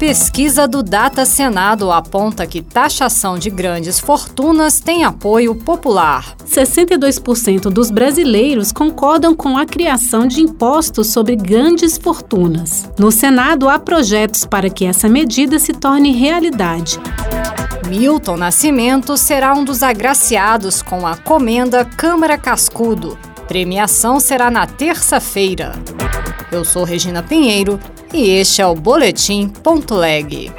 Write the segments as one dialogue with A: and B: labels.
A: Pesquisa do Data Senado aponta que taxação de grandes fortunas tem apoio popular.
B: 62% dos brasileiros concordam com a criação de impostos sobre grandes fortunas. No Senado, há projetos para que essa medida se torne realidade.
A: Milton Nascimento será um dos agraciados com a Comenda Câmara Cascudo. Premiação será na terça-feira. Eu sou Regina Pinheiro e este é o Boletim Ponto Leg.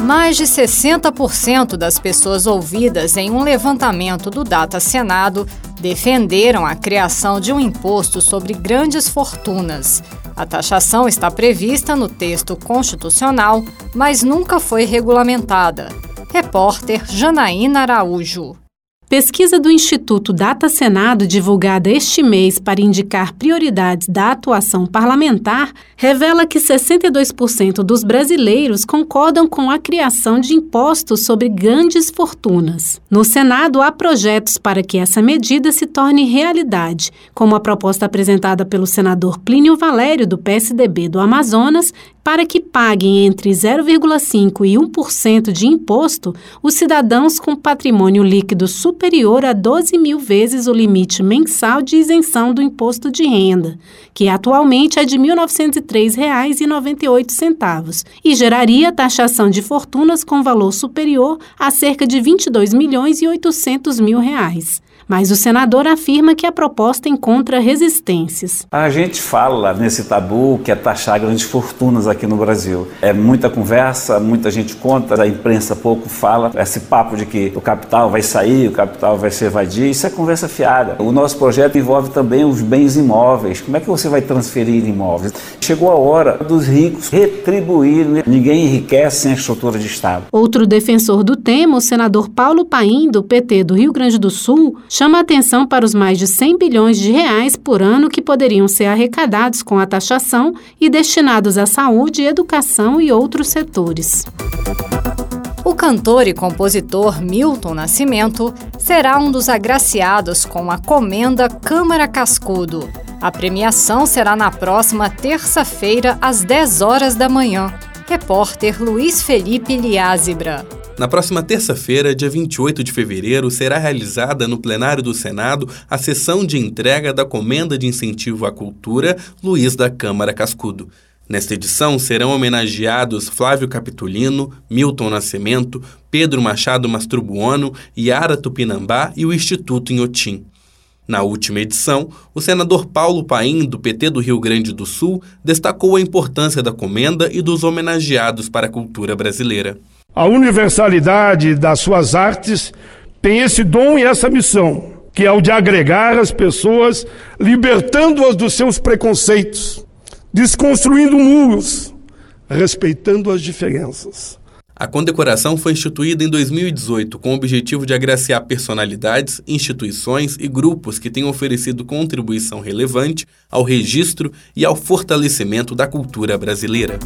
A: Mais de 60% das pessoas ouvidas em um levantamento do Data Senado defenderam a criação de um imposto sobre grandes fortunas. A taxação está prevista no texto constitucional, mas nunca foi regulamentada. Repórter Janaína Araújo.
B: Pesquisa do Instituto Data Senado, divulgada este mês para indicar prioridades da atuação parlamentar, revela que 62% dos brasileiros concordam com a criação de impostos sobre grandes fortunas. No Senado, há projetos para que essa medida se torne realidade, como a proposta apresentada pelo senador Plínio Valério, do PSDB do Amazonas, para que paguem entre 0,5% e 1% de imposto os cidadãos com patrimônio líquido superior a 12 mil vezes o limite mensal de isenção do imposto de renda, que atualmente é de R$ 1.903,98, e geraria taxação de fortunas com valor superior a cerca de 22 milhões e 800 mil reais. Mas o senador afirma que a proposta encontra resistências.
C: A gente fala nesse tabu que é taxar grandes fortunas aqui no Brasil. É muita conversa, muita gente conta, a imprensa pouco fala. Esse papo de que o capital vai sair, o capital vai se evadir, isso é conversa fiada. O nosso projeto envolve também os bens imóveis. Como é que você vai transferir imóveis? Chegou a hora dos ricos retribuírem. Ninguém enriquece sem a estrutura de Estado.
B: Outro defensor do tema, o senador Paulo Paim, do PT do Rio Grande do Sul, chama atenção para os mais de 100 bilhões de reais por ano que poderiam ser arrecadados com a taxação e destinados à saúde, educação e outros setores.
A: O cantor e compositor Milton Nascimento será um dos agraciados com a Comenda Câmara Cascudo. A premiação será na próxima terça-feira, às 10 horas da manhã. Repórter Luiz Felipe Liázebra.
D: Na próxima terça-feira, dia 28 de fevereiro, será realizada no plenário do Senado a sessão de entrega da Comenda de Incentivo à Cultura Luiz da Câmara Cascudo. Nesta edição serão homenageados Flávio Capitulino, Milton Nascimento, Pedro Machado Mastrobuono, Yara Tupinambá e o Instituto Inhotim. Na última edição, o senador Paulo Paim, do PT do Rio Grande do Sul, destacou a importância da comenda e dos homenageados para a cultura brasileira.
E: A universalidade das suas artes tem esse dom e essa missão, que é o de agregar as pessoas, libertando-as dos seus preconceitos, desconstruindo muros, respeitando as diferenças.
D: A condecoração foi instituída em 2018 com o objetivo de agraciar personalidades, instituições e grupos que tenham oferecido contribuição relevante ao registro e ao fortalecimento da cultura brasileira.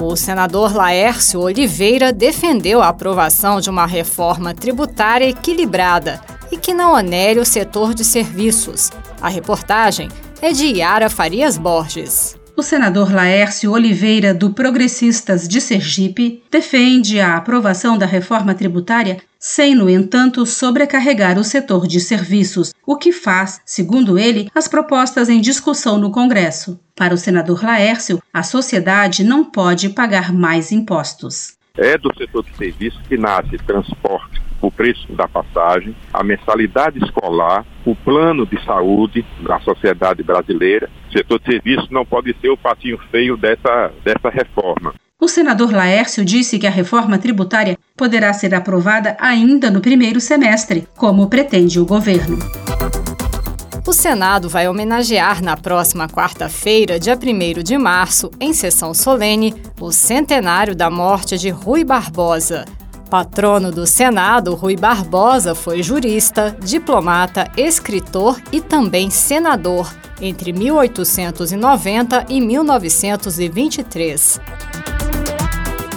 A: O senador Laércio Oliveira defendeu a aprovação de uma reforma tributária equilibrada e que não onere o setor de serviços. A reportagem é de Yara Farias Borges.
F: O senador Laércio Oliveira, do Progressistas de Sergipe, defende a aprovação da reforma tributária sem, no entanto, sobrecarregar o setor de serviços, o que faz, segundo ele, as propostas em discussão no Congresso. Para o senador Laércio, a sociedade não pode pagar mais impostos.
G: É do setor de serviços que nasce transporte, o preço da passagem, a mensalidade escolar, o plano de saúde da sociedade brasileira. O setor de serviços não pode ser o patinho feio dessa, dessa reforma.
F: O senador Laércio disse que a reforma tributária poderá ser aprovada ainda no primeiro semestre, como pretende o governo.
A: O Senado vai homenagear na próxima quarta-feira, dia 1 de março, em sessão solene, o centenário da morte de Rui Barbosa. Patrono do Senado, Rui Barbosa foi jurista, diplomata, escritor e também senador entre 1890 e 1923.